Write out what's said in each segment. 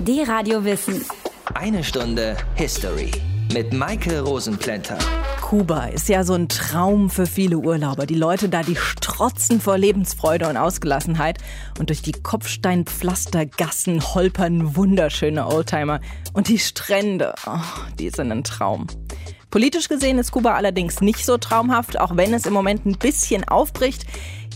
Die Radio Wissen. Eine Stunde History mit Maike Rosenplanter. Kuba ist ja so ein Traum für viele Urlauber. Die Leute da, die strotzen vor Lebensfreude und Ausgelassenheit. Und durch die Kopfsteinpflastergassen holpern wunderschöne Oldtimer. Und die Strände, oh, die sind ein Traum. Politisch gesehen ist Kuba allerdings nicht so traumhaft, auch wenn es im Moment ein bisschen aufbricht.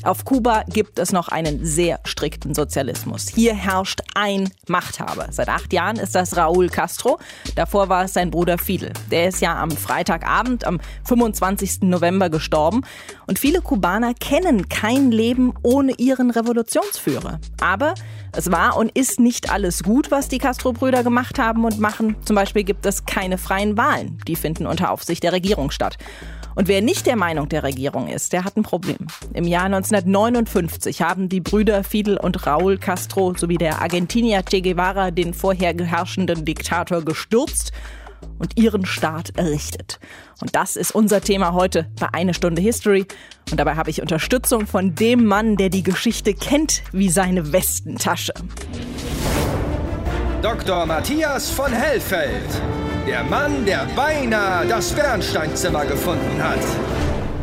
Auf Kuba gibt es noch einen sehr strikten Sozialismus. Hier herrscht ein Machthaber. Seit acht Jahren ist das Raúl Castro. Davor war es sein Bruder Fidel. Der ist ja am Freitagabend, am 25. November gestorben. Und viele Kubaner kennen kein Leben ohne ihren Revolutionsführer. Aber es war und ist nicht alles gut, was die Castro-Brüder gemacht haben und machen. Zum Beispiel gibt es keine freien Wahlen. Die finden unter Aufsicht der Regierung statt. Und wer nicht der Meinung der Regierung ist, der hat ein Problem. Im Jahr 1959 haben die Brüder Fidel und Raúl Castro sowie der Argentinier Che Guevara den vorher herrschenden Diktator gestürzt und ihren Staat errichtet. Und das ist unser Thema heute bei Eine Stunde History. Und dabei habe ich Unterstützung von dem Mann, der die Geschichte kennt wie seine Westentasche. Dr. Matthias von Hellfeld. Der Mann, der beinahe das Bernsteinzimmer gefunden hat.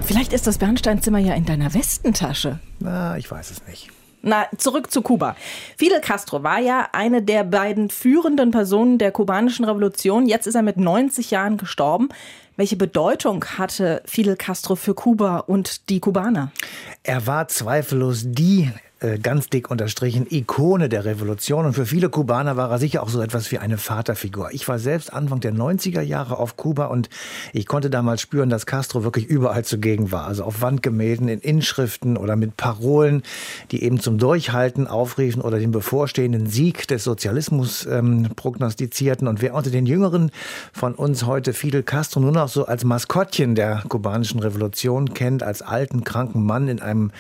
Vielleicht ist das Bernsteinzimmer ja in deiner Westentasche. Na, ich weiß es nicht. Na, zurück zu Kuba. Fidel Castro war ja eine der beiden führenden Personen der kubanischen Revolution. Jetzt ist er mit 90 Jahren gestorben. Welche Bedeutung hatte Fidel Castro für Kuba und die Kubaner? Er war zweifellos die ganz dick unterstrichen, Ikone der Revolution. Und für viele Kubaner war er sicher auch so etwas wie eine Vaterfigur. Ich war selbst Anfang der 90er Jahre auf Kuba und ich konnte damals spüren, dass Castro wirklich überall zugegen war. Also auf Wandgemälden, in Inschriften oder mit Parolen, die eben zum Durchhalten aufriefen oder den bevorstehenden Sieg des Sozialismus ähm, prognostizierten. Und wer unter den Jüngeren von uns heute Fidel Castro nur noch so als Maskottchen der kubanischen Revolution kennt, als alten, kranken Mann in einem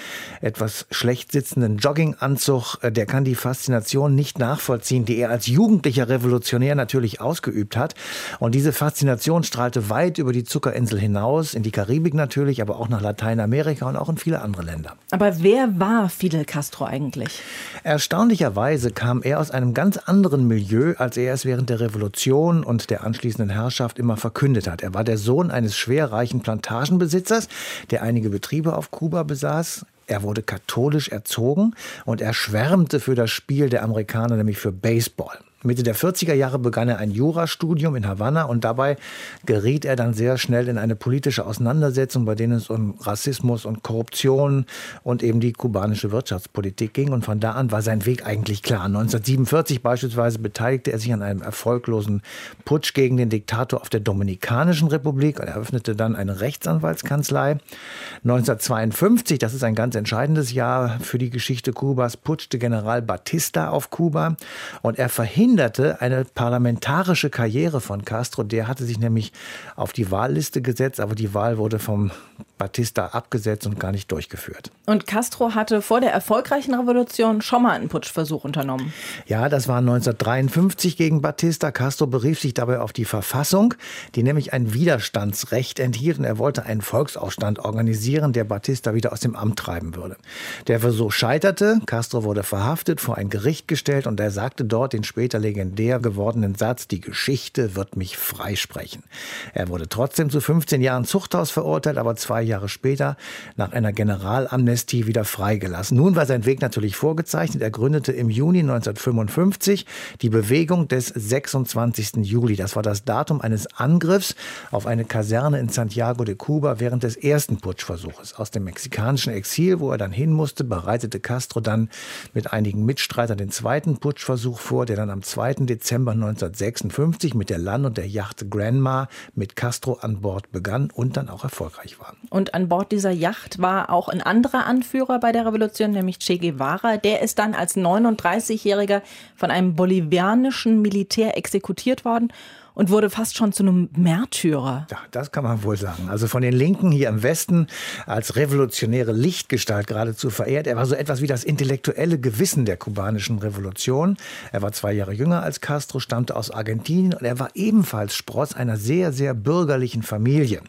etwas schlecht sitzenden Jogginganzug, äh, der kann die Faszination nicht nachvollziehen, die er als jugendlicher Revolutionär natürlich ausgeübt hat. Und diese Faszination strahlte weit über die Zuckerinsel hinaus, in die Karibik natürlich, aber auch nach Lateinamerika und auch in viele andere Länder. Aber wer war Fidel Castro eigentlich? Erstaunlicherweise kam er aus einem ganz anderen Milieu, als er es während der Revolution und der anschließenden Herrschaft immer verkündet hat. Er war der Sohn eines schwerreichen Plantagenbesitzers, der einige Betriebe auf Kuba besaß. Er wurde katholisch erzogen und er schwärmte für das Spiel der Amerikaner, nämlich für Baseball. Mitte der 40er Jahre begann er ein Jurastudium in Havanna und dabei geriet er dann sehr schnell in eine politische Auseinandersetzung, bei denen es um Rassismus und Korruption und eben die kubanische Wirtschaftspolitik ging. Und von da an war sein Weg eigentlich klar. 1947 beispielsweise beteiligte er sich an einem erfolglosen Putsch gegen den Diktator auf der Dominikanischen Republik und eröffnete dann eine Rechtsanwaltskanzlei. 1952, das ist ein ganz entscheidendes Jahr für die Geschichte Kubas, putschte General Batista auf Kuba und er verhinderte verhinderte eine parlamentarische Karriere von Castro. Der hatte sich nämlich auf die Wahlliste gesetzt, aber die Wahl wurde vom Batista abgesetzt und gar nicht durchgeführt. Und Castro hatte vor der erfolgreichen Revolution schon mal einen Putschversuch unternommen. Ja, das war 1953 gegen Batista. Castro berief sich dabei auf die Verfassung, die nämlich ein Widerstandsrecht enthielt und er wollte einen Volksaufstand organisieren, der Batista wieder aus dem Amt treiben würde. Der Versuch scheiterte, Castro wurde verhaftet, vor ein Gericht gestellt und er sagte dort den später legendär gewordenen Satz, die Geschichte wird mich freisprechen. Er wurde trotzdem zu 15 Jahren Zuchthaus verurteilt, aber zwei Jahre später nach einer Generalamnestie wieder freigelassen. Nun war sein Weg natürlich vorgezeichnet. Er gründete im Juni 1955 die Bewegung des 26. Juli. Das war das Datum eines Angriffs auf eine Kaserne in Santiago de Cuba während des ersten Putschversuches. Aus dem mexikanischen Exil, wo er dann hin musste, bereitete Castro dann mit einigen Mitstreitern den zweiten Putschversuch vor, der dann am 2. Dezember 1956 mit der Land- und der Yacht Granma mit Castro an Bord begann und dann auch erfolgreich war. Und an Bord dieser Yacht war auch ein anderer Anführer bei der Revolution, nämlich Che Guevara. Der ist dann als 39-Jähriger von einem bolivianischen Militär exekutiert worden und wurde fast schon zu einem Märtyrer. Ja, das kann man wohl sagen. Also von den Linken hier im Westen als revolutionäre Lichtgestalt geradezu verehrt. Er war so etwas wie das intellektuelle Gewissen der kubanischen Revolution. Er war zwei Jahre jünger als Castro, stammte aus Argentinien und er war ebenfalls Spross einer sehr, sehr bürgerlichen Familie.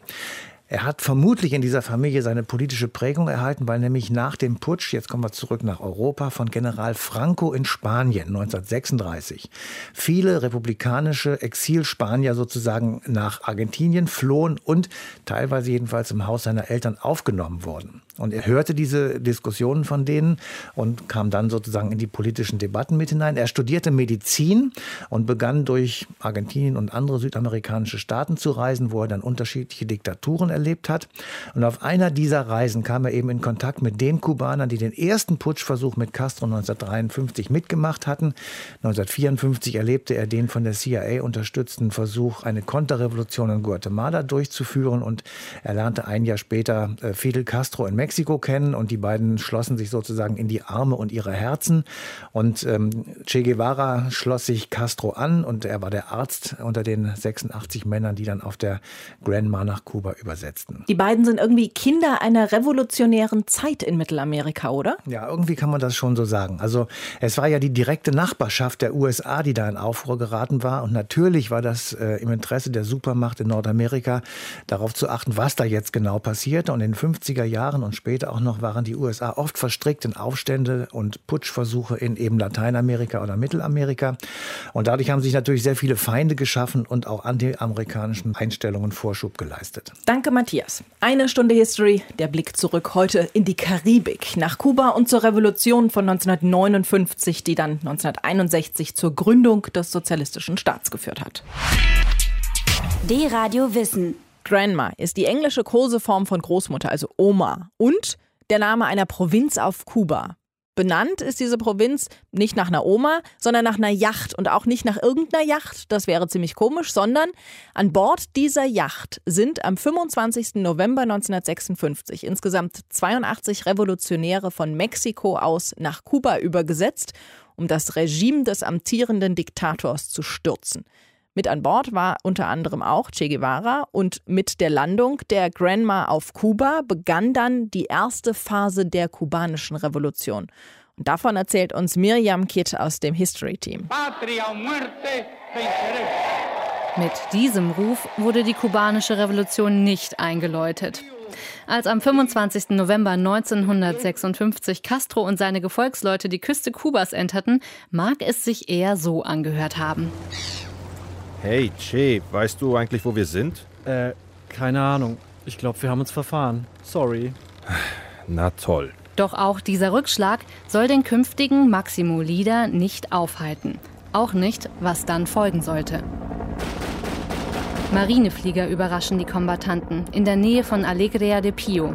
Er hat vermutlich in dieser Familie seine politische Prägung erhalten, weil nämlich nach dem Putsch, jetzt kommen wir zurück nach Europa, von General Franco in Spanien 1936, viele republikanische Exilspanier sozusagen nach Argentinien flohen und teilweise jedenfalls im Haus seiner Eltern aufgenommen wurden. Und er hörte diese Diskussionen von denen und kam dann sozusagen in die politischen Debatten mit hinein. Er studierte Medizin und begann durch Argentinien und andere südamerikanische Staaten zu reisen, wo er dann unterschiedliche Diktaturen erlebt hat. Und auf einer dieser Reisen kam er eben in Kontakt mit den Kubanern, die den ersten Putschversuch mit Castro 1953 mitgemacht hatten. 1954 erlebte er den von der CIA unterstützten Versuch, eine Konterrevolution in Guatemala durchzuführen und er lernte ein Jahr später äh, Fidel Castro in Mexiko Mexiko kennen und die beiden schlossen sich sozusagen in die Arme und ihre Herzen. Und ähm, Che Guevara schloss sich Castro an und er war der Arzt unter den 86 Männern, die dann auf der Granma nach Kuba übersetzten. Die beiden sind irgendwie Kinder einer revolutionären Zeit in Mittelamerika, oder? Ja, irgendwie kann man das schon so sagen. Also es war ja die direkte Nachbarschaft der USA, die da in Aufruhr geraten war. Und natürlich war das äh, im Interesse der Supermacht in Nordamerika, darauf zu achten, was da jetzt genau passierte. Und in den 50er Jahren und später auch noch waren die USA oft verstrickt in Aufstände und Putschversuche in eben Lateinamerika oder Mittelamerika. Und dadurch haben sich natürlich sehr viele Feinde geschaffen und auch anti-amerikanischen Einstellungen Vorschub geleistet. Danke, Matthias. Eine Stunde History, der Blick zurück heute in die Karibik, nach Kuba und zur Revolution von 1959, die dann 1961 zur Gründung des sozialistischen Staats geführt hat. D-Radio Wissen. Grandma ist die englische Koseform von Großmutter, also Oma. Und der Name einer Provinz auf Kuba. Benannt ist diese Provinz nicht nach einer Oma, sondern nach einer Yacht und auch nicht nach irgendeiner Yacht, das wäre ziemlich komisch, sondern an Bord dieser Yacht sind am 25. November 1956 insgesamt 82 Revolutionäre von Mexiko aus nach Kuba übergesetzt, um das Regime des amtierenden Diktators zu stürzen. Mit an Bord war unter anderem auch Che Guevara und mit der Landung der Grandma auf Kuba begann dann die erste Phase der kubanischen Revolution. Und davon erzählt uns Miriam Kitt aus dem History Team. Mit diesem Ruf wurde die kubanische Revolution nicht eingeläutet. Als am 25. November 1956 Castro und seine Gefolgsleute die Küste Kubas enterten, mag es sich eher so angehört haben. Hey, Che, weißt du eigentlich, wo wir sind? Äh, keine Ahnung. Ich glaube, wir haben uns verfahren. Sorry. Na toll. Doch auch dieser Rückschlag soll den künftigen Maximo Lieder nicht aufhalten. Auch nicht, was dann folgen sollte. Marineflieger überraschen die Kombattanten in der Nähe von Alegria de Pio.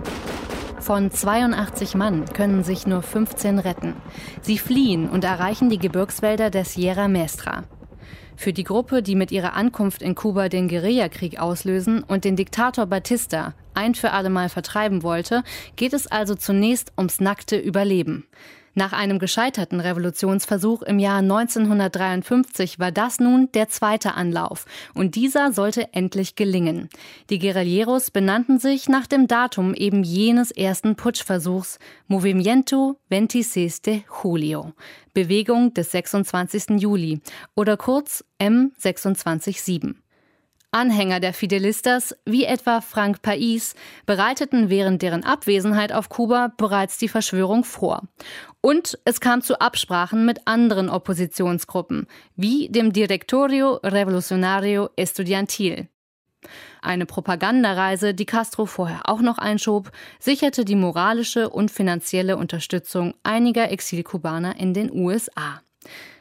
Von 82 Mann können sich nur 15 retten. Sie fliehen und erreichen die Gebirgswälder der Sierra Mestra. Für die Gruppe, die mit ihrer Ankunft in Kuba den Guerillakrieg auslösen und den Diktator Batista ein für allemal vertreiben wollte, geht es also zunächst ums nackte Überleben. Nach einem gescheiterten Revolutionsversuch im Jahr 1953 war das nun der zweite Anlauf und dieser sollte endlich gelingen. Die Guerilleros benannten sich nach dem Datum eben jenes ersten Putschversuchs Movimiento 26 de Julio, Bewegung des 26. Juli oder kurz M267. Anhänger der Fidelistas, wie etwa Frank Pais, bereiteten während deren Abwesenheit auf Kuba bereits die Verschwörung vor. Und es kam zu Absprachen mit anderen Oppositionsgruppen, wie dem Directorio Revolucionario Estudiantil. Eine Propagandareise, die Castro vorher auch noch einschob, sicherte die moralische und finanzielle Unterstützung einiger Exilkubaner in den USA.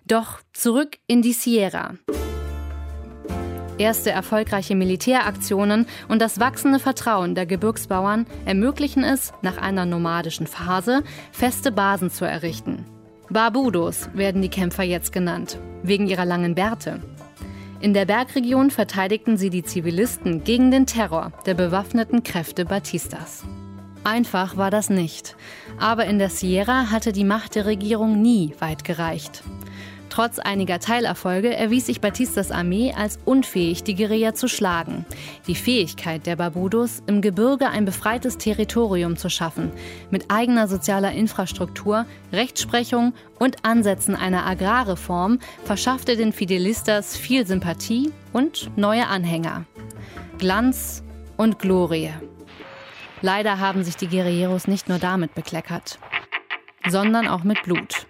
Doch zurück in die Sierra. Erste erfolgreiche Militäraktionen und das wachsende Vertrauen der Gebirgsbauern ermöglichen es, nach einer nomadischen Phase feste Basen zu errichten. Barbudos werden die Kämpfer jetzt genannt, wegen ihrer langen Bärte. In der Bergregion verteidigten sie die Zivilisten gegen den Terror der bewaffneten Kräfte Batistas. Einfach war das nicht, aber in der Sierra hatte die Macht der Regierung nie weit gereicht. Trotz einiger Teilerfolge erwies sich Batistas Armee als unfähig, die Guerilla zu schlagen. Die Fähigkeit der Barbudos, im Gebirge ein befreites Territorium zu schaffen, mit eigener sozialer Infrastruktur, Rechtsprechung und Ansätzen einer Agrarreform, verschaffte den Fidelistas viel Sympathie und neue Anhänger. Glanz und Glorie. Leider haben sich die Guerilleros nicht nur damit bekleckert, sondern auch mit Blut.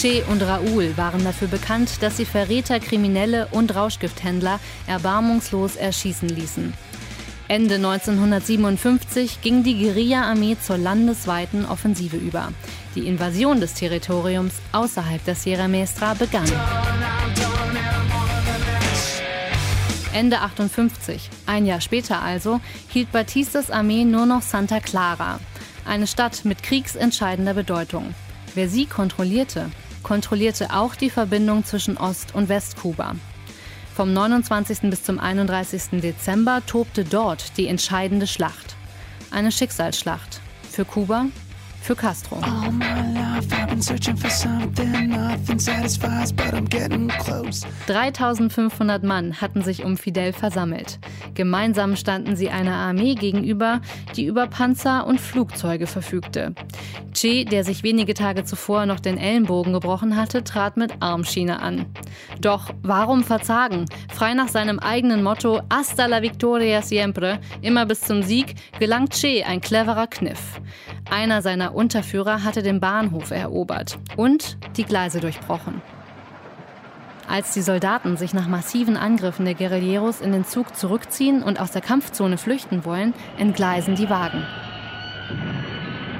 Che und Raoul waren dafür bekannt, dass sie Verräter, Kriminelle und Rauschgifthändler erbarmungslos erschießen ließen. Ende 1957 ging die Guerilla-Armee zur landesweiten Offensive über. Die Invasion des Territoriums außerhalb der Sierra Maestra begann. Ende 58, ein Jahr später also, hielt Batistas Armee nur noch Santa Clara, eine Stadt mit kriegsentscheidender Bedeutung. Wer sie kontrollierte, kontrollierte auch die Verbindung zwischen Ost- und Westkuba. Vom 29. bis zum 31. Dezember tobte dort die entscheidende Schlacht. Eine Schicksalsschlacht. Für Kuba für Castro. 3500 Mann hatten sich um Fidel versammelt. Gemeinsam standen sie einer Armee gegenüber, die über Panzer und Flugzeuge verfügte. Che, der sich wenige Tage zuvor noch den Ellenbogen gebrochen hatte, trat mit Armschiene an. Doch warum verzagen? Frei nach seinem eigenen Motto Hasta la victoria siempre, immer bis zum Sieg, gelangt Che ein cleverer Kniff. Einer seiner Unterführer hatte den Bahnhof erobert und die Gleise durchbrochen. Als die Soldaten sich nach massiven Angriffen der Guerilleros in den Zug zurückziehen und aus der Kampfzone flüchten wollen, entgleisen die Wagen.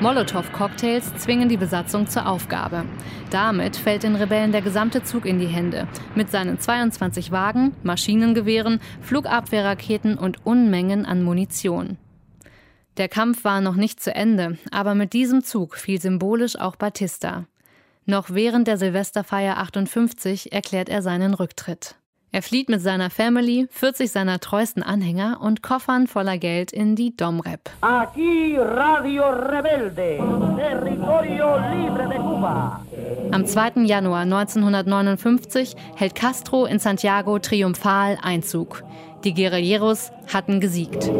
Molotow-Cocktails zwingen die Besatzung zur Aufgabe. Damit fällt den Rebellen der gesamte Zug in die Hände. Mit seinen 22 Wagen, Maschinengewehren, Flugabwehrraketen und Unmengen an Munition. Der Kampf war noch nicht zu Ende, aber mit diesem Zug fiel symbolisch auch Batista. Noch während der Silvesterfeier 58 erklärt er seinen Rücktritt. Er flieht mit seiner Family, 40 seiner treuesten Anhänger und Koffern voller Geld in die Domrep. Aquí Radio Rebelde, territorio libre de Cuba. Am 2. Januar 1959 hält Castro in Santiago triumphal Einzug. Die Guerilleros hatten gesiegt.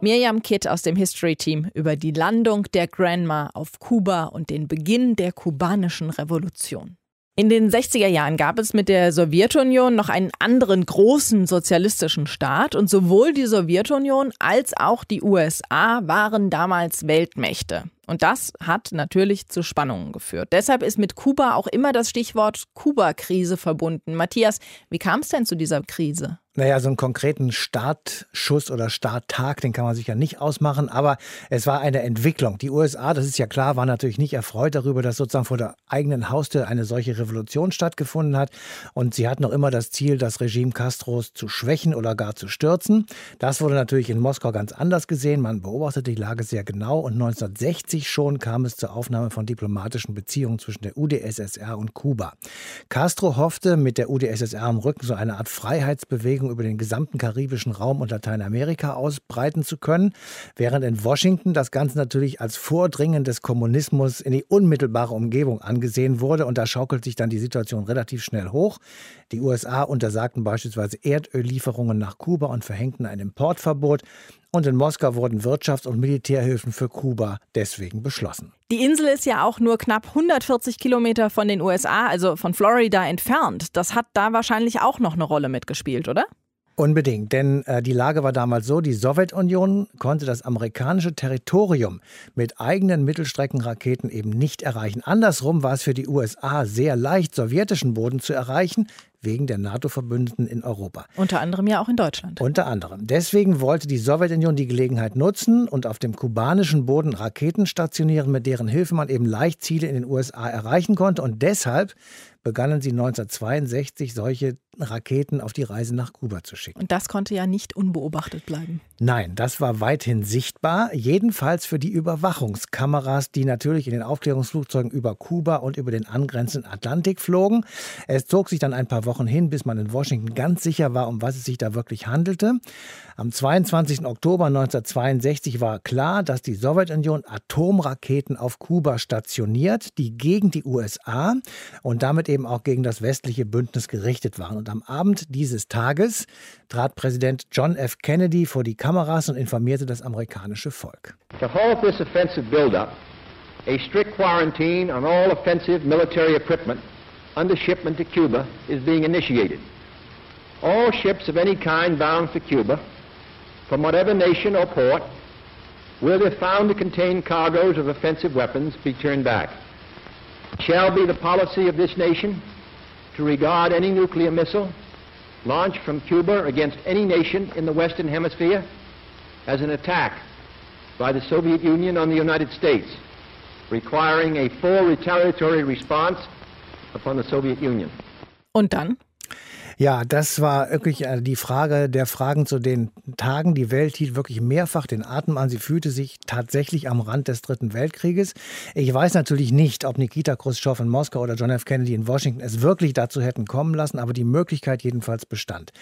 Miriam Kitt aus dem History Team über die Landung der Grandma auf Kuba und den Beginn der kubanischen Revolution. In den 60er Jahren gab es mit der Sowjetunion noch einen anderen großen sozialistischen Staat und sowohl die Sowjetunion als auch die USA waren damals Weltmächte. Und das hat natürlich zu Spannungen geführt. Deshalb ist mit Kuba auch immer das Stichwort Kuba-Krise verbunden. Matthias, wie kam es denn zu dieser Krise? Naja, so einen konkreten Startschuss oder Starttag, den kann man sich ja nicht ausmachen, aber es war eine Entwicklung. Die USA, das ist ja klar, waren natürlich nicht erfreut darüber, dass sozusagen vor der eigenen Haustür eine solche Revolution stattgefunden hat. Und sie hatten noch immer das Ziel, das Regime Castros zu schwächen oder gar zu stürzen. Das wurde natürlich in Moskau ganz anders gesehen. Man beobachtete die Lage sehr genau und 1960 schon kam es zur Aufnahme von diplomatischen Beziehungen zwischen der UdSSR und Kuba. Castro hoffte, mit der UdSSR im Rücken so eine Art Freiheitsbewegung Bewegung über den gesamten karibischen Raum und Lateinamerika ausbreiten zu können, während in Washington das Ganze natürlich als Vordringen des Kommunismus in die unmittelbare Umgebung angesehen wurde. Und da schaukelt sich dann die Situation relativ schnell hoch. Die USA untersagten beispielsweise Erdöllieferungen nach Kuba und verhängten ein Importverbot. Und in Moskau wurden Wirtschafts- und Militärhilfen für Kuba deswegen beschlossen. Die Insel ist ja auch nur knapp 140 Kilometer von den USA, also von Florida entfernt. Das hat da wahrscheinlich auch noch eine Rolle mitgespielt, oder? Unbedingt, denn äh, die Lage war damals so, die Sowjetunion konnte das amerikanische Territorium mit eigenen Mittelstreckenraketen eben nicht erreichen. Andersrum war es für die USA sehr leicht, sowjetischen Boden zu erreichen, wegen der NATO-Verbündeten in Europa. Unter anderem ja auch in Deutschland. Unter anderem. Deswegen wollte die Sowjetunion die Gelegenheit nutzen und auf dem kubanischen Boden Raketen stationieren, mit deren Hilfe man eben leicht Ziele in den USA erreichen konnte. Und deshalb begannen sie 1962 solche Raketen auf die Reise nach Kuba zu schicken. Und das konnte ja nicht unbeobachtet bleiben. Nein, das war weithin sichtbar, jedenfalls für die Überwachungskameras, die natürlich in den Aufklärungsflugzeugen über Kuba und über den angrenzenden Atlantik flogen. Es zog sich dann ein paar Wochen hin, bis man in Washington ganz sicher war, um was es sich da wirklich handelte. Am 22. Oktober 1962 war klar, dass die Sowjetunion Atomraketen auf Kuba stationiert, die gegen die USA und damit eben auch gegen das westliche Bündnis gerichtet waren. Und am Abend dieses Tages trat Präsident John F. Kennedy vor die Kameras und informierte das amerikanische Volk. To halt this offensive buildup, a strict quarantine on all offensive military equipment under shipment to Cuba is being initiated. All ships of any kind bound for Cuba, from whatever nation or port, will, if found to contain cargoes of offensive weapons, be turned back. Shall be the policy of this nation to regard any nuclear missile launched from Cuba against any nation in the Western Hemisphere as an attack by the Soviet Union on the United States, requiring a full retaliatory response upon the Soviet Union. Und dann? Ja, das war wirklich äh, die Frage der Fragen zu den Tagen. Die Welt hielt wirklich mehrfach den Atem an. Sie fühlte sich tatsächlich am Rand des Dritten Weltkrieges. Ich weiß natürlich nicht, ob Nikita Khrushchev in Moskau oder John F. Kennedy in Washington es wirklich dazu hätten kommen lassen, aber die Möglichkeit jedenfalls bestand.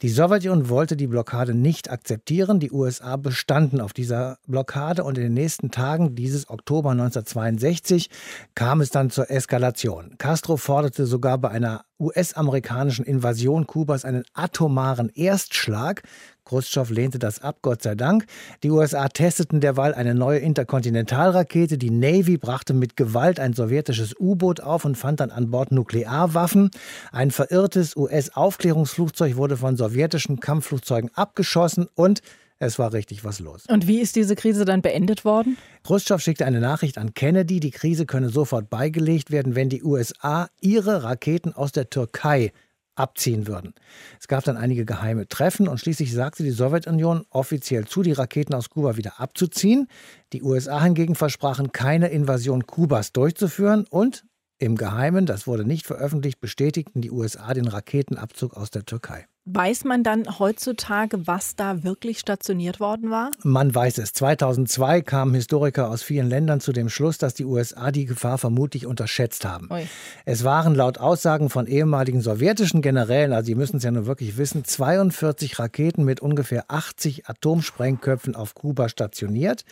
Die Sowjetunion wollte die Blockade nicht akzeptieren. Die USA bestanden auf dieser Blockade und in den nächsten Tagen dieses Oktober 1962 kam es dann zur Eskalation. Castro forderte sogar bei einer US-amerikanischen Invasion Kubas einen atomaren Erstschlag. Khrushchev lehnte das ab, Gott sei Dank. Die USA testeten derweil eine neue Interkontinentalrakete. Die Navy brachte mit Gewalt ein sowjetisches U-Boot auf und fand dann an Bord Nuklearwaffen. Ein verirrtes US-Aufklärungsflugzeug wurde von sowjetischen Kampfflugzeugen abgeschossen und es war richtig was los. Und wie ist diese Krise dann beendet worden? Khrushchev schickte eine Nachricht an Kennedy, die Krise könne sofort beigelegt werden, wenn die USA ihre Raketen aus der Türkei abziehen würden. Es gab dann einige geheime Treffen und schließlich sagte die Sowjetunion offiziell zu, die Raketen aus Kuba wieder abzuziehen. Die USA hingegen versprachen, keine Invasion Kubas durchzuführen und im Geheimen, das wurde nicht veröffentlicht, bestätigten die USA den Raketenabzug aus der Türkei. Weiß man dann heutzutage, was da wirklich stationiert worden war? Man weiß es. 2002 kamen Historiker aus vielen Ländern zu dem Schluss, dass die USA die Gefahr vermutlich unterschätzt haben. Ui. Es waren laut Aussagen von ehemaligen sowjetischen Generälen, also Sie müssen es ja nur wirklich wissen, 42 Raketen mit ungefähr 80 Atomsprengköpfen auf Kuba stationiert.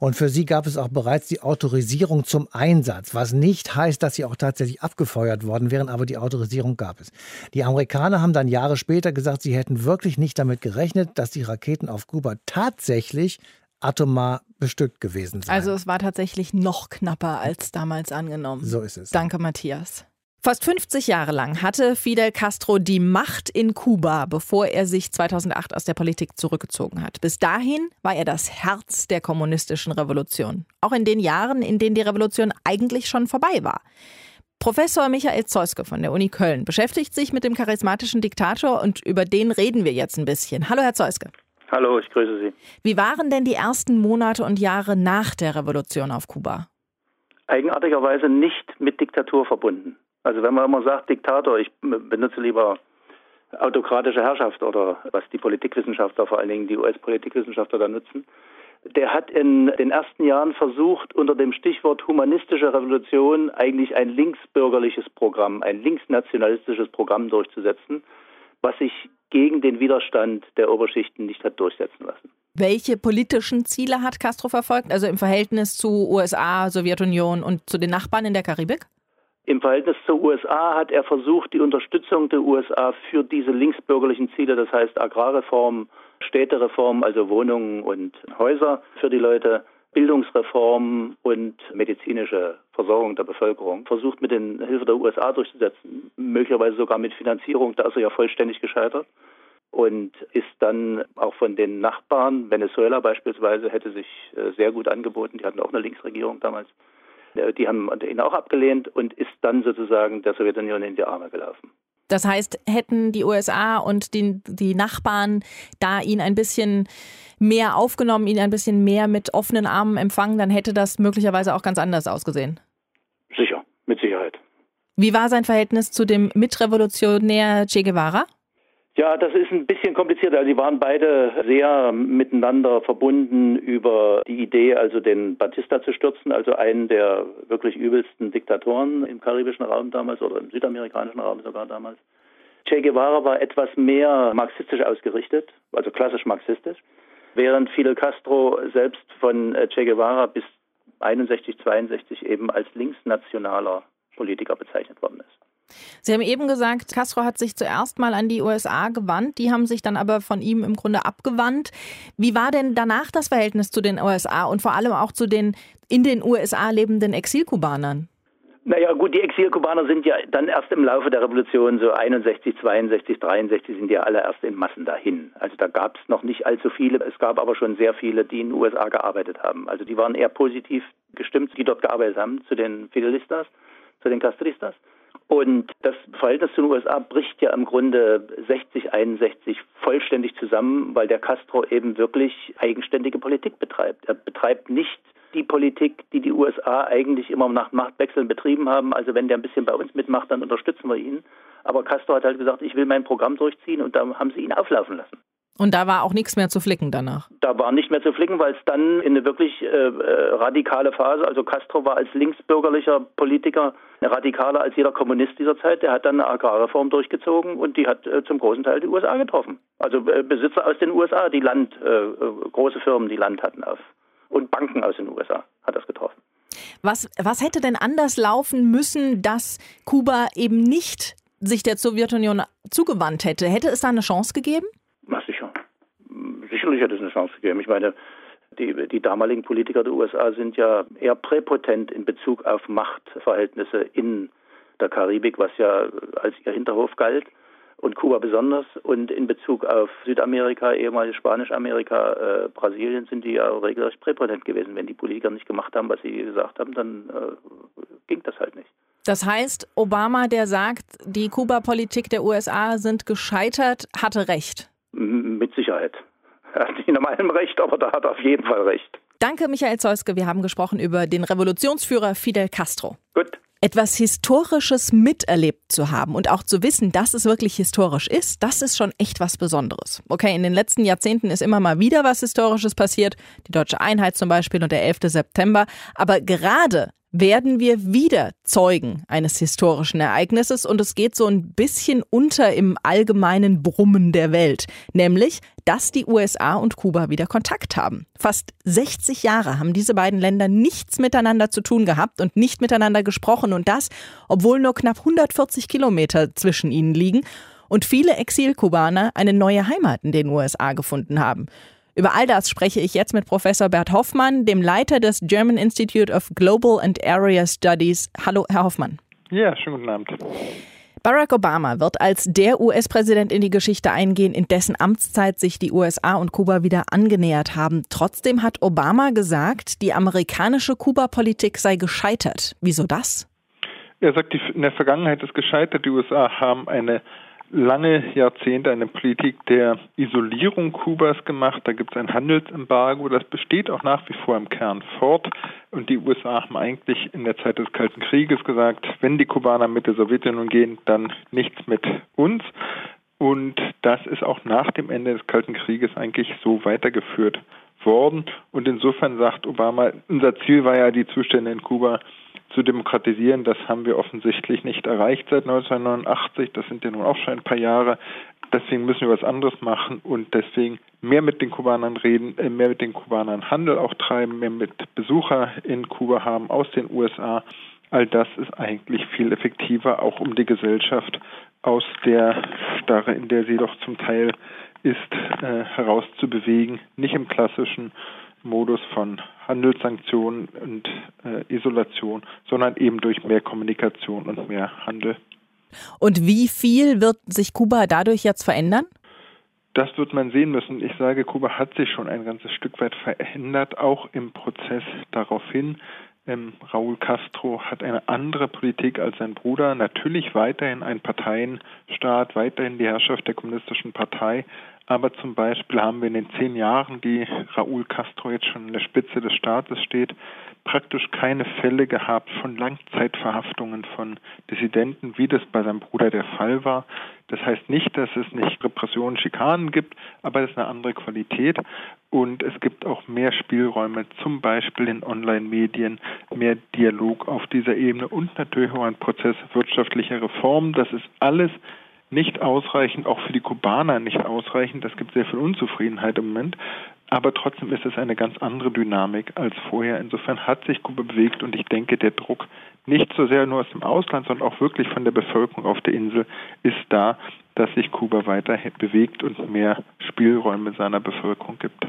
Und für sie gab es auch bereits die Autorisierung zum Einsatz, was nicht heißt, dass sie auch tatsächlich abgefeuert worden wären, aber die Autorisierung gab es. Die Amerikaner haben dann Jahre später gesagt, sie hätten wirklich nicht damit gerechnet, dass die Raketen auf Kuba tatsächlich atomar bestückt gewesen sind. Also es war tatsächlich noch knapper als damals angenommen. So ist es. Danke, Matthias. Fast 50 Jahre lang hatte Fidel Castro die Macht in Kuba, bevor er sich 2008 aus der Politik zurückgezogen hat. Bis dahin war er das Herz der kommunistischen Revolution. Auch in den Jahren, in denen die Revolution eigentlich schon vorbei war. Professor Michael Zeuske von der Uni Köln beschäftigt sich mit dem charismatischen Diktator und über den reden wir jetzt ein bisschen. Hallo, Herr Zeuske. Hallo, ich grüße Sie. Wie waren denn die ersten Monate und Jahre nach der Revolution auf Kuba? Eigenartigerweise nicht mit Diktatur verbunden. Also wenn man immer sagt Diktator, ich benutze lieber autokratische Herrschaft oder was die Politikwissenschaftler, vor allen Dingen die US-Politikwissenschaftler da nutzen der hat in den ersten Jahren versucht, unter dem Stichwort humanistische Revolution eigentlich ein linksbürgerliches Programm, ein linksnationalistisches Programm durchzusetzen, was sich gegen den Widerstand der Oberschichten nicht hat durchsetzen lassen. Welche politischen Ziele hat Castro verfolgt, also im Verhältnis zu USA, Sowjetunion und zu den Nachbarn in der Karibik? Im Verhältnis zur USA hat er versucht, die Unterstützung der USA für diese linksbürgerlichen Ziele, das heißt Agrarreform, Städtereform, also Wohnungen und Häuser für die Leute, Bildungsreform und medizinische Versorgung der Bevölkerung. Versucht mit den Hilfe der USA durchzusetzen, möglicherweise sogar mit Finanzierung, da ist er ja vollständig gescheitert und ist dann auch von den Nachbarn, Venezuela beispielsweise, hätte sich äh, sehr gut angeboten, die hatten auch eine Linksregierung damals, äh, die haben ihn auch abgelehnt und ist dann sozusagen der Sowjetunion in die Arme gelaufen. Das heißt, hätten die USA und die, die Nachbarn da ihn ein bisschen mehr aufgenommen, ihn ein bisschen mehr mit offenen Armen empfangen, dann hätte das möglicherweise auch ganz anders ausgesehen. Sicher, mit Sicherheit. Wie war sein Verhältnis zu dem Mitrevolutionär Che Guevara? Ja, das ist ein bisschen komplizierter. Also, die waren beide sehr miteinander verbunden über die Idee, also den Batista zu stürzen, also einen der wirklich übelsten Diktatoren im karibischen Raum damals oder im südamerikanischen Raum sogar damals. Che Guevara war etwas mehr marxistisch ausgerichtet, also klassisch marxistisch, während Fidel Castro selbst von Che Guevara bis 61, 62 eben als linksnationaler Politiker bezeichnet worden ist. Sie haben eben gesagt, Castro hat sich zuerst mal an die USA gewandt, die haben sich dann aber von ihm im Grunde abgewandt. Wie war denn danach das Verhältnis zu den USA und vor allem auch zu den in den USA lebenden Exilkubanern? Naja gut, die Exilkubaner sind ja dann erst im Laufe der Revolution, so 61, 62, 63, sind ja alle erst in Massen dahin. Also da gab es noch nicht allzu viele, es gab aber schon sehr viele, die in den USA gearbeitet haben. Also die waren eher positiv gestimmt, die dort gearbeitet haben, zu den Fidelistas, zu den Castristas. Und das Verhältnis zu den USA bricht ja im Grunde 60, 61 vollständig zusammen, weil der Castro eben wirklich eigenständige Politik betreibt. Er betreibt nicht die Politik, die die USA eigentlich immer nach Machtwechseln betrieben haben. Also wenn der ein bisschen bei uns mitmacht, dann unterstützen wir ihn. Aber Castro hat halt gesagt, ich will mein Programm durchziehen und da haben sie ihn auflaufen lassen. Und da war auch nichts mehr zu flicken danach. Da war nicht mehr zu flicken, weil es dann in eine wirklich äh, äh, radikale Phase, also Castro war als linksbürgerlicher Politiker radikaler als jeder Kommunist dieser Zeit. Der hat dann eine Agrarreform durchgezogen und die hat äh, zum großen Teil die USA getroffen. Also äh, Besitzer aus den USA, die Land, äh, äh, große Firmen, die Land hatten auf und Banken aus den USA hat das getroffen. Was, was hätte denn anders laufen müssen, dass Kuba eben nicht sich der Sowjetunion zugewandt hätte? Hätte es da eine Chance gegeben? Sicherlich hätte es eine Chance gegeben. Ich meine, die, die damaligen Politiker der USA sind ja eher präpotent in Bezug auf Machtverhältnisse in der Karibik, was ja als ihr Hinterhof galt und Kuba besonders. Und in Bezug auf Südamerika, ehemals Spanisch-Amerika, äh, Brasilien sind die ja regelrecht präpotent gewesen. Wenn die Politiker nicht gemacht haben, was sie gesagt haben, dann äh, ging das halt nicht. Das heißt, Obama, der sagt, die Kuba-Politik der USA sind gescheitert, hatte recht. Mit Sicherheit. Er hat nicht in allem recht, aber da hat er auf jeden Fall recht. Danke, Michael Zeuske. Wir haben gesprochen über den Revolutionsführer Fidel Castro. Gut etwas Historisches miterlebt zu haben und auch zu wissen, dass es wirklich historisch ist, das ist schon echt was Besonderes. Okay, in den letzten Jahrzehnten ist immer mal wieder was Historisches passiert, die deutsche Einheit zum Beispiel und der 11. September, aber gerade werden wir wieder Zeugen eines historischen Ereignisses und es geht so ein bisschen unter im allgemeinen Brummen der Welt, nämlich, dass die USA und Kuba wieder Kontakt haben. Fast 60 Jahre haben diese beiden Länder nichts miteinander zu tun gehabt und nicht miteinander gesprochen und das, obwohl nur knapp 140 Kilometer zwischen ihnen liegen und viele Exilkubaner eine neue Heimat in den USA gefunden haben. Über all das spreche ich jetzt mit Professor Bert Hoffmann, dem Leiter des German Institute of Global and Area Studies. Hallo, Herr Hoffmann. Ja, schönen guten Abend. Barack Obama wird als der US-Präsident in die Geschichte eingehen, in dessen Amtszeit sich die USA und Kuba wieder angenähert haben. Trotzdem hat Obama gesagt, die amerikanische Kuba-Politik sei gescheitert. Wieso das? Er sagt, in der Vergangenheit ist gescheitert. Die USA haben eine lange Jahrzehnte eine Politik der Isolierung Kubas gemacht. Da gibt es ein Handelsembargo, das besteht auch nach wie vor im Kern fort. Und die USA haben eigentlich in der Zeit des Kalten Krieges gesagt, wenn die Kubaner mit der Sowjetunion gehen, dann nichts mit uns. Und das ist auch nach dem Ende des Kalten Krieges eigentlich so weitergeführt worden. Und insofern sagt Obama, unser Ziel war ja, die Zustände in Kuba zu demokratisieren. Das haben wir offensichtlich nicht erreicht seit 1989. Das sind ja nun auch schon ein paar Jahre. Deswegen müssen wir was anderes machen und deswegen mehr mit den Kubanern reden, äh, mehr mit den Kubanern Handel auch treiben, mehr mit Besucher in Kuba haben aus den USA. All das ist eigentlich viel effektiver, auch um die Gesellschaft aus der Starre, in der sie doch zum Teil ist, äh, herauszubewegen. Nicht im klassischen Modus von Handelssanktionen und äh, Isolation, sondern eben durch mehr Kommunikation und mehr Handel. Und wie viel wird sich Kuba dadurch jetzt verändern? Das wird man sehen müssen. Ich sage, Kuba hat sich schon ein ganzes Stück weit verändert, auch im Prozess daraufhin. Ähm, Raúl Castro hat eine andere Politik als sein Bruder. Natürlich weiterhin ein Parteienstaat, weiterhin die Herrschaft der kommunistischen Partei, aber zum Beispiel haben wir in den zehn Jahren, die Raúl Castro jetzt schon an der Spitze des Staates steht, praktisch keine Fälle gehabt von Langzeitverhaftungen von Dissidenten, wie das bei seinem Bruder der Fall war. Das heißt nicht, dass es nicht Repressionen, Schikanen gibt, aber es ist eine andere Qualität und es gibt auch mehr Spielräume, zum Beispiel in Online-Medien, mehr Dialog auf dieser Ebene und natürlich auch ein Prozess wirtschaftlicher Reform. Das ist alles nicht ausreichend, auch für die Kubaner nicht ausreichend. Es gibt sehr viel Unzufriedenheit im Moment. Aber trotzdem ist es eine ganz andere Dynamik als vorher. Insofern hat sich Kuba bewegt und ich denke, der Druck nicht so sehr nur aus dem Ausland, sondern auch wirklich von der Bevölkerung auf der Insel ist da, dass sich Kuba weiter bewegt und mehr Spielräume seiner Bevölkerung gibt.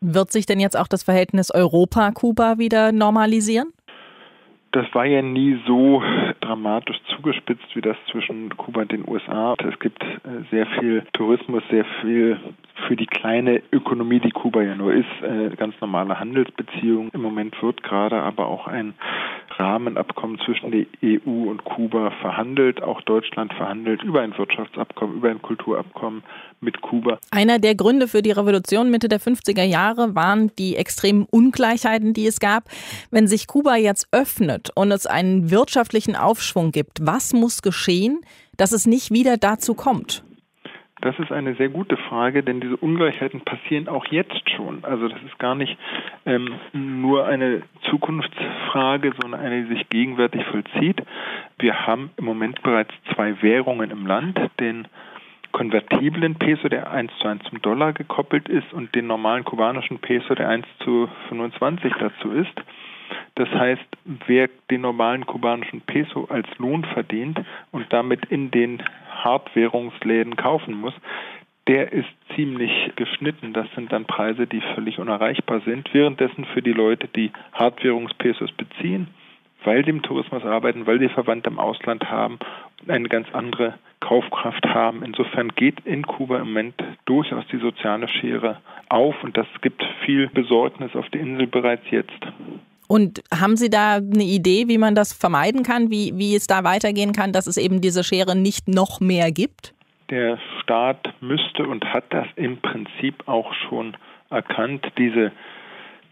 Wird sich denn jetzt auch das Verhältnis Europa-Kuba wieder normalisieren? Das war ja nie so dramatisch zugespitzt wie das zwischen Kuba und den USA. Es gibt äh, sehr viel Tourismus, sehr viel für die kleine Ökonomie, die Kuba ja nur ist, äh, ganz normale Handelsbeziehungen. Im Moment wird gerade aber auch ein Rahmenabkommen zwischen der EU und Kuba verhandelt. Auch Deutschland verhandelt über ein Wirtschaftsabkommen, über ein Kulturabkommen mit Kuba. Einer der Gründe für die Revolution Mitte der 50er Jahre waren die extremen Ungleichheiten, die es gab. Wenn sich Kuba jetzt öffnet und es einen wirtschaftlichen Aufschwung gibt, was muss geschehen, dass es nicht wieder dazu kommt? Das ist eine sehr gute Frage, denn diese Ungleichheiten passieren auch jetzt schon. Also das ist gar nicht ähm, nur eine Zukunftsfrage, sondern eine, die sich gegenwärtig vollzieht. Wir haben im Moment bereits zwei Währungen im Land, den konvertiblen Peso, der 1 zu 1 zum Dollar gekoppelt ist, und den normalen kubanischen Peso, der 1 zu 25 dazu ist. Das heißt, wer den normalen kubanischen Peso als Lohn verdient und damit in den Hartwährungsläden kaufen muss, der ist ziemlich geschnitten. Das sind dann Preise, die völlig unerreichbar sind. Währenddessen für die Leute, die Hartwährungspesos beziehen, weil sie im Tourismus arbeiten, weil sie Verwandte im Ausland haben eine ganz andere Kaufkraft haben. Insofern geht in Kuba im Moment durchaus die soziale Schere auf und das gibt viel Besorgnis auf der Insel bereits jetzt. Und haben Sie da eine Idee, wie man das vermeiden kann, wie, wie es da weitergehen kann, dass es eben diese Schere nicht noch mehr gibt? Der Staat müsste und hat das im Prinzip auch schon erkannt, diese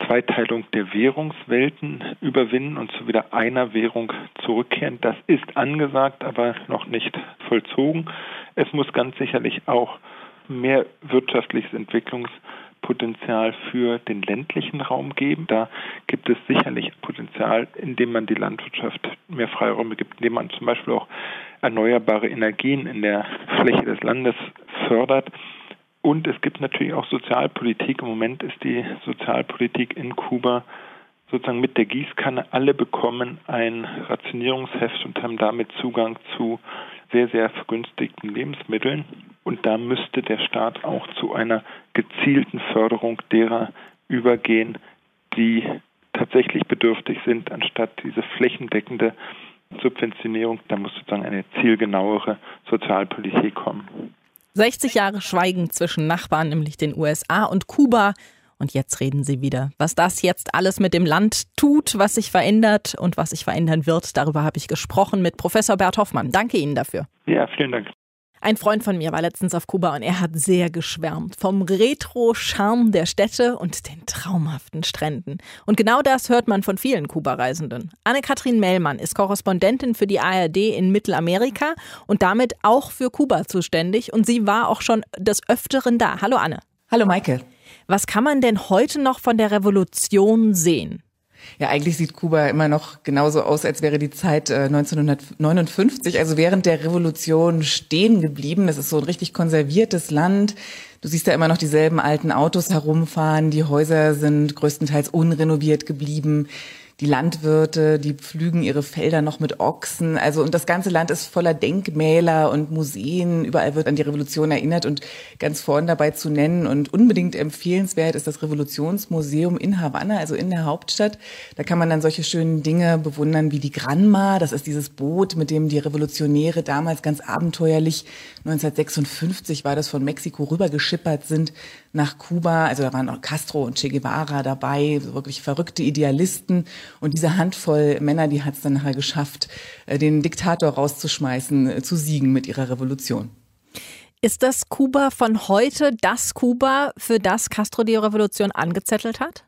Zweiteilung der Währungswelten überwinden und zu wieder einer Währung zurückkehren. Das ist angesagt, aber noch nicht vollzogen. Es muss ganz sicherlich auch mehr wirtschaftliches Entwicklungs Potenzial für den ländlichen Raum geben. Da gibt es sicherlich Potenzial, indem man die Landwirtschaft mehr Freiräume gibt, indem man zum Beispiel auch erneuerbare Energien in der Fläche des Landes fördert. Und es gibt natürlich auch Sozialpolitik. Im Moment ist die Sozialpolitik in Kuba sozusagen mit der Gießkanne. Alle bekommen ein Rationierungsheft und haben damit Zugang zu sehr, sehr vergünstigten Lebensmitteln. Und da müsste der Staat auch zu einer gezielten Förderung derer übergehen, die tatsächlich bedürftig sind, anstatt diese flächendeckende Subventionierung. Da muss sozusagen eine zielgenauere Sozialpolitik kommen. 60 Jahre Schweigen zwischen Nachbarn, nämlich den USA und Kuba. Und jetzt reden sie wieder. Was das jetzt alles mit dem Land tut, was sich verändert und was sich verändern wird, darüber habe ich gesprochen mit Professor Bert Hoffmann. Danke Ihnen dafür. Ja, vielen Dank. Ein Freund von mir war letztens auf Kuba und er hat sehr geschwärmt vom Retro-Charme der Städte und den traumhaften Stränden. Und genau das hört man von vielen Kuba-Reisenden. Anne-Kathrin Mellmann ist Korrespondentin für die ARD in Mittelamerika und damit auch für Kuba zuständig. Und sie war auch schon des Öfteren da. Hallo Anne. Hallo Maike. Was kann man denn heute noch von der Revolution sehen? Ja, eigentlich sieht Kuba immer noch genauso aus, als wäre die Zeit äh, 1959, also während der Revolution stehen geblieben. Das ist so ein richtig konserviertes Land. Du siehst da immer noch dieselben alten Autos herumfahren. Die Häuser sind größtenteils unrenoviert geblieben die Landwirte, die pflügen ihre Felder noch mit Ochsen. Also und das ganze Land ist voller Denkmäler und Museen. Überall wird an die Revolution erinnert und ganz vorn dabei zu nennen und unbedingt empfehlenswert ist das Revolutionsmuseum in Havanna, also in der Hauptstadt. Da kann man dann solche schönen Dinge bewundern wie die Granma. Das ist dieses Boot, mit dem die Revolutionäre damals ganz abenteuerlich 1956 war das von Mexiko rübergeschippert sind nach Kuba. Also da waren auch Castro und Che Guevara dabei, wirklich verrückte Idealisten. Und diese Handvoll Männer, die hat es dann nachher geschafft, äh, den Diktator rauszuschmeißen, äh, zu siegen mit ihrer Revolution. Ist das Kuba von heute das Kuba, für das Castro die Revolution angezettelt hat?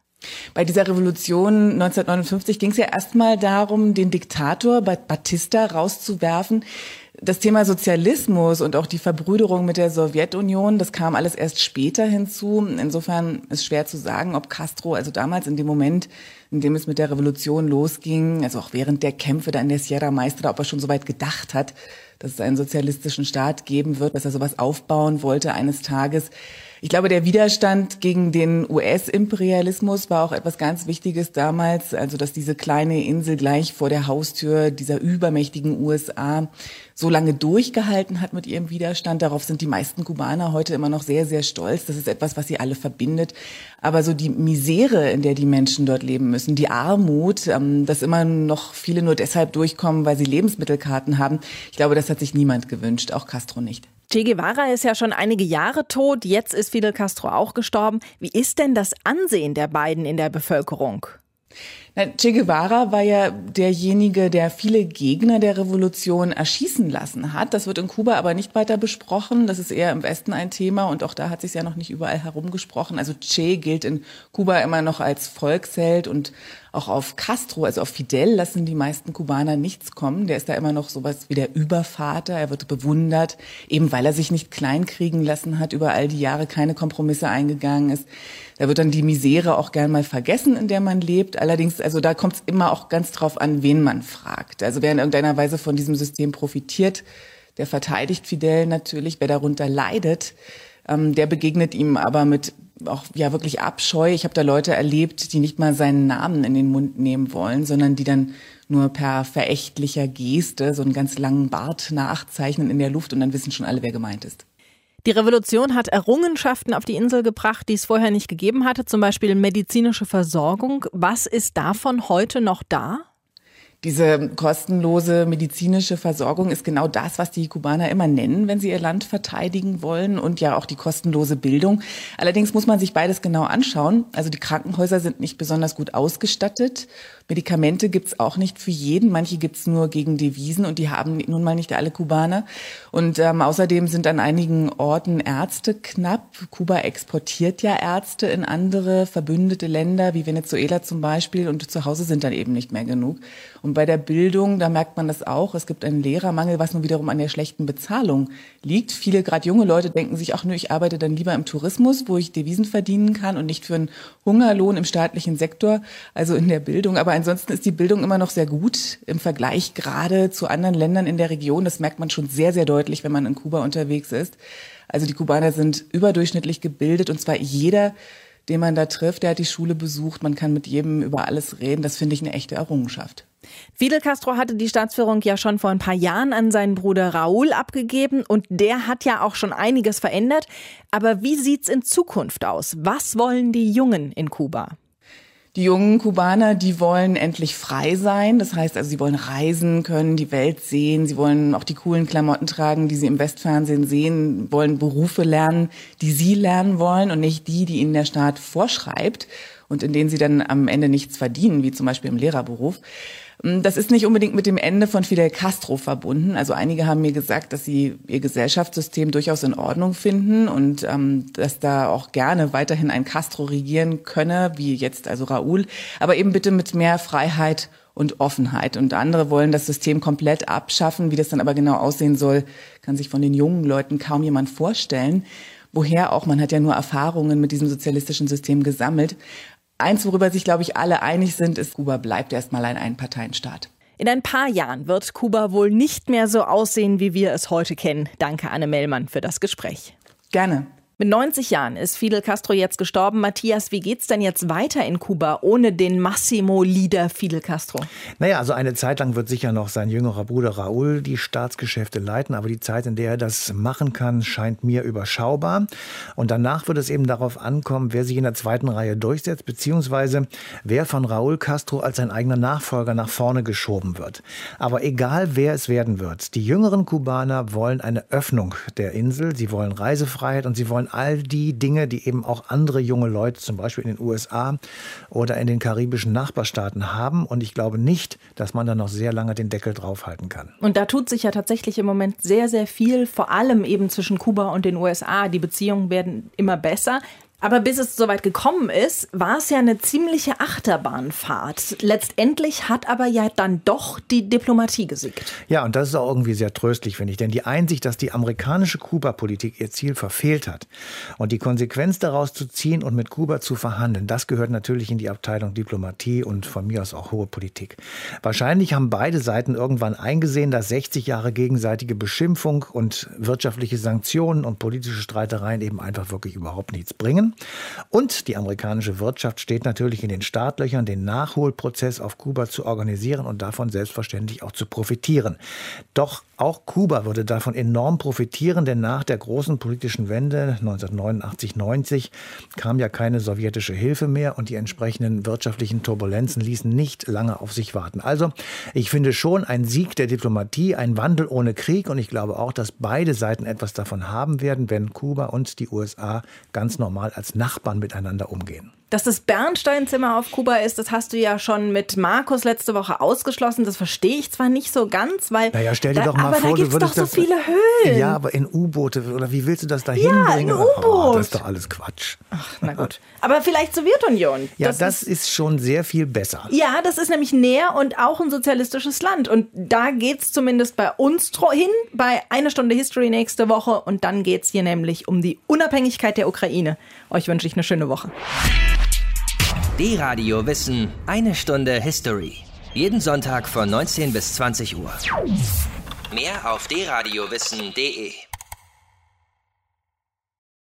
Bei dieser Revolution 1959 ging es ja erstmal darum, den Diktator Batista rauszuwerfen. Das Thema Sozialismus und auch die Verbrüderung mit der Sowjetunion, das kam alles erst später hinzu. Insofern ist schwer zu sagen, ob Castro, also damals in dem Moment, in dem es mit der Revolution losging, also auch während der Kämpfe da in der Sierra Maestra, ob er schon so weit gedacht hat, dass es einen sozialistischen Staat geben wird, dass er sowas aufbauen wollte eines Tages. Ich glaube, der Widerstand gegen den US-Imperialismus war auch etwas ganz Wichtiges damals, also dass diese kleine Insel gleich vor der Haustür dieser übermächtigen USA so lange durchgehalten hat mit ihrem Widerstand. Darauf sind die meisten Kubaner heute immer noch sehr, sehr stolz. Das ist etwas, was sie alle verbindet. Aber so die Misere, in der die Menschen dort leben müssen, die Armut, ähm, dass immer noch viele nur deshalb durchkommen, weil sie Lebensmittelkarten haben, ich glaube, das hat sich niemand gewünscht, auch Castro nicht. Che Guevara ist ja schon einige Jahre tot, jetzt ist Fidel Castro auch gestorben. Wie ist denn das Ansehen der beiden in der Bevölkerung? Che Guevara war ja derjenige, der viele Gegner der Revolution erschießen lassen hat. Das wird in Kuba aber nicht weiter besprochen. Das ist eher im Westen ein Thema und auch da hat sich ja noch nicht überall herumgesprochen. Also Che gilt in Kuba immer noch als Volksheld und auch auf Castro, also auf Fidel, lassen die meisten Kubaner nichts kommen. Der ist da immer noch sowas wie der Übervater. Er wird bewundert, eben weil er sich nicht kleinkriegen lassen hat, über all die Jahre keine Kompromisse eingegangen ist. Da wird dann die Misere auch gern mal vergessen, in der man lebt. Allerdings, also da kommt es immer auch ganz drauf an, wen man fragt. Also wer in irgendeiner Weise von diesem System profitiert, der verteidigt Fidel natürlich. Wer darunter leidet, ähm, der begegnet ihm aber mit auch ja wirklich Abscheu. Ich habe da Leute erlebt, die nicht mal seinen Namen in den Mund nehmen wollen, sondern die dann nur per verächtlicher Geste so einen ganz langen Bart nachzeichnen in der Luft und dann wissen schon alle, wer gemeint ist. Die Revolution hat Errungenschaften auf die Insel gebracht, die es vorher nicht gegeben hatte, zum Beispiel medizinische Versorgung. Was ist davon heute noch da? Diese kostenlose medizinische Versorgung ist genau das, was die Kubaner immer nennen, wenn sie ihr Land verteidigen wollen und ja auch die kostenlose Bildung. Allerdings muss man sich beides genau anschauen. Also die Krankenhäuser sind nicht besonders gut ausgestattet Medikamente gibt's auch nicht für jeden. Manche gibt's nur gegen Devisen und die haben nun mal nicht alle Kubaner. Und ähm, außerdem sind an einigen Orten Ärzte knapp. Kuba exportiert ja Ärzte in andere verbündete Länder, wie Venezuela zum Beispiel. Und zu Hause sind dann eben nicht mehr genug. Und bei der Bildung, da merkt man das auch. Es gibt einen Lehrermangel, was nun wiederum an der schlechten Bezahlung liegt. Viele, gerade junge Leute, denken sich, ach nö, ich arbeite dann lieber im Tourismus, wo ich Devisen verdienen kann und nicht für einen Hungerlohn im staatlichen Sektor, also in der Bildung. Aber ansonsten ist die Bildung immer noch sehr gut im Vergleich gerade zu anderen Ländern in der Region. Das merkt man schon sehr, sehr deutlich, wenn man in Kuba unterwegs ist. Also die Kubaner sind überdurchschnittlich gebildet und zwar jeder, den man da trifft, der hat die Schule besucht. Man kann mit jedem über alles reden. Das finde ich eine echte Errungenschaft. Fidel Castro hatte die Staatsführung ja schon vor ein paar Jahren an seinen Bruder Raúl abgegeben und der hat ja auch schon einiges verändert. Aber wie sieht's in Zukunft aus? Was wollen die Jungen in Kuba? Die jungen Kubaner, die wollen endlich frei sein. Das heißt also, sie wollen reisen können, die Welt sehen. Sie wollen auch die coolen Klamotten tragen, die sie im Westfernsehen sehen, wollen Berufe lernen, die sie lernen wollen und nicht die, die ihnen der Staat vorschreibt und in denen sie dann am Ende nichts verdienen, wie zum Beispiel im Lehrerberuf. Hm, das ist nicht unbedingt mit dem Ende von Fidel Castro verbunden. Also einige haben mir gesagt, dass sie ihr Gesellschaftssystem durchaus in Ordnung finden und ähm, dass da auch gerne weiterhin ein Castro regieren könne, wie jetzt also Raúl, aber eben bitte mit mehr Freiheit und Offenheit. Und andere wollen das System komplett abschaffen. Wie das dann aber genau aussehen soll, kann sich von den jungen Leuten kaum jemand vorstellen. Woher auch, man hat ja nur Erfahrungen mit diesem sozialistischen System gesammelt. Eins, worüber sich, glaube ich, alle einig sind, ist, Kuba bleibt erstmal ein Einparteienstaat. In ein paar Jahren wird Kuba wohl nicht mehr so aussehen, wie wir es heute kennen. Danke, Anne Mellmann, für das Gespräch. Gerne. Mit 90 Jahren ist Fidel Castro jetzt gestorben. Matthias, wie geht's denn jetzt weiter in Kuba ohne den Massimo-Leader Fidel Castro? Naja, also eine Zeit lang wird sicher noch sein jüngerer Bruder Raúl die Staatsgeschäfte leiten, aber die Zeit, in der er das machen kann, scheint mir überschaubar. Und danach wird es eben darauf ankommen, wer sich in der zweiten Reihe durchsetzt, beziehungsweise wer von Raúl Castro als sein eigener Nachfolger nach vorne geschoben wird. Aber egal, wer es werden wird, die jüngeren Kubaner wollen eine Öffnung der Insel, sie wollen Reisefreiheit und sie wollen all die Dinge, die eben auch andere junge Leute, zum Beispiel in den USA oder in den karibischen Nachbarstaaten haben. Und ich glaube nicht, dass man da noch sehr lange den Deckel draufhalten kann. Und da tut sich ja tatsächlich im Moment sehr, sehr viel, vor allem eben zwischen Kuba und den USA. Die Beziehungen werden immer besser. Aber bis es soweit gekommen ist, war es ja eine ziemliche Achterbahnfahrt. Letztendlich hat aber ja dann doch die Diplomatie gesiegt. Ja, und das ist auch irgendwie sehr tröstlich, finde ich. Denn die Einsicht, dass die amerikanische Kuba-Politik ihr Ziel verfehlt hat und die Konsequenz daraus zu ziehen und mit Kuba zu verhandeln, das gehört natürlich in die Abteilung Diplomatie und von mir aus auch hohe Politik. Wahrscheinlich haben beide Seiten irgendwann eingesehen, dass 60 Jahre gegenseitige Beschimpfung und wirtschaftliche Sanktionen und politische Streitereien eben einfach wirklich überhaupt nichts bringen. Und die amerikanische Wirtschaft steht natürlich in den Startlöchern, den Nachholprozess auf Kuba zu organisieren und davon selbstverständlich auch zu profitieren. Doch auch Kuba würde davon enorm profitieren, denn nach der großen politischen Wende 1989-90 kam ja keine sowjetische Hilfe mehr und die entsprechenden wirtschaftlichen Turbulenzen ließen nicht lange auf sich warten. Also ich finde schon ein Sieg der Diplomatie, ein Wandel ohne Krieg und ich glaube auch, dass beide Seiten etwas davon haben werden, wenn Kuba und die USA ganz normal als Nachbarn miteinander umgehen. Dass das Bernsteinzimmer auf Kuba ist, das hast du ja schon mit Markus letzte Woche ausgeschlossen. Das verstehe ich zwar nicht so ganz, weil. Naja, stell dir da, doch mal aber vor, da du würdest doch so das. viele Höhlen. Ja, aber in U-Boote oder wie willst du das da Ja, hinbringen? ein U-Boot. Oh, das ist doch alles Quatsch. Ach, na gut. Aber vielleicht Sowjetunion. Ja, das, ist, schon sehr viel besser. Ja, das ist nämlich näher und auch ein sozialistisches Land. Und da geht's zumindest bei uns hin, bei einer Stunde History nächste Woche. Und dann geht's hier nämlich um die Unabhängigkeit der Ukraine. Euch wünsche ich eine schöne Woche. D-Radio Wissen, eine Stunde History. Jeden Sonntag von 19 bis 20 Uhr. Mehr auf dradiowissen.de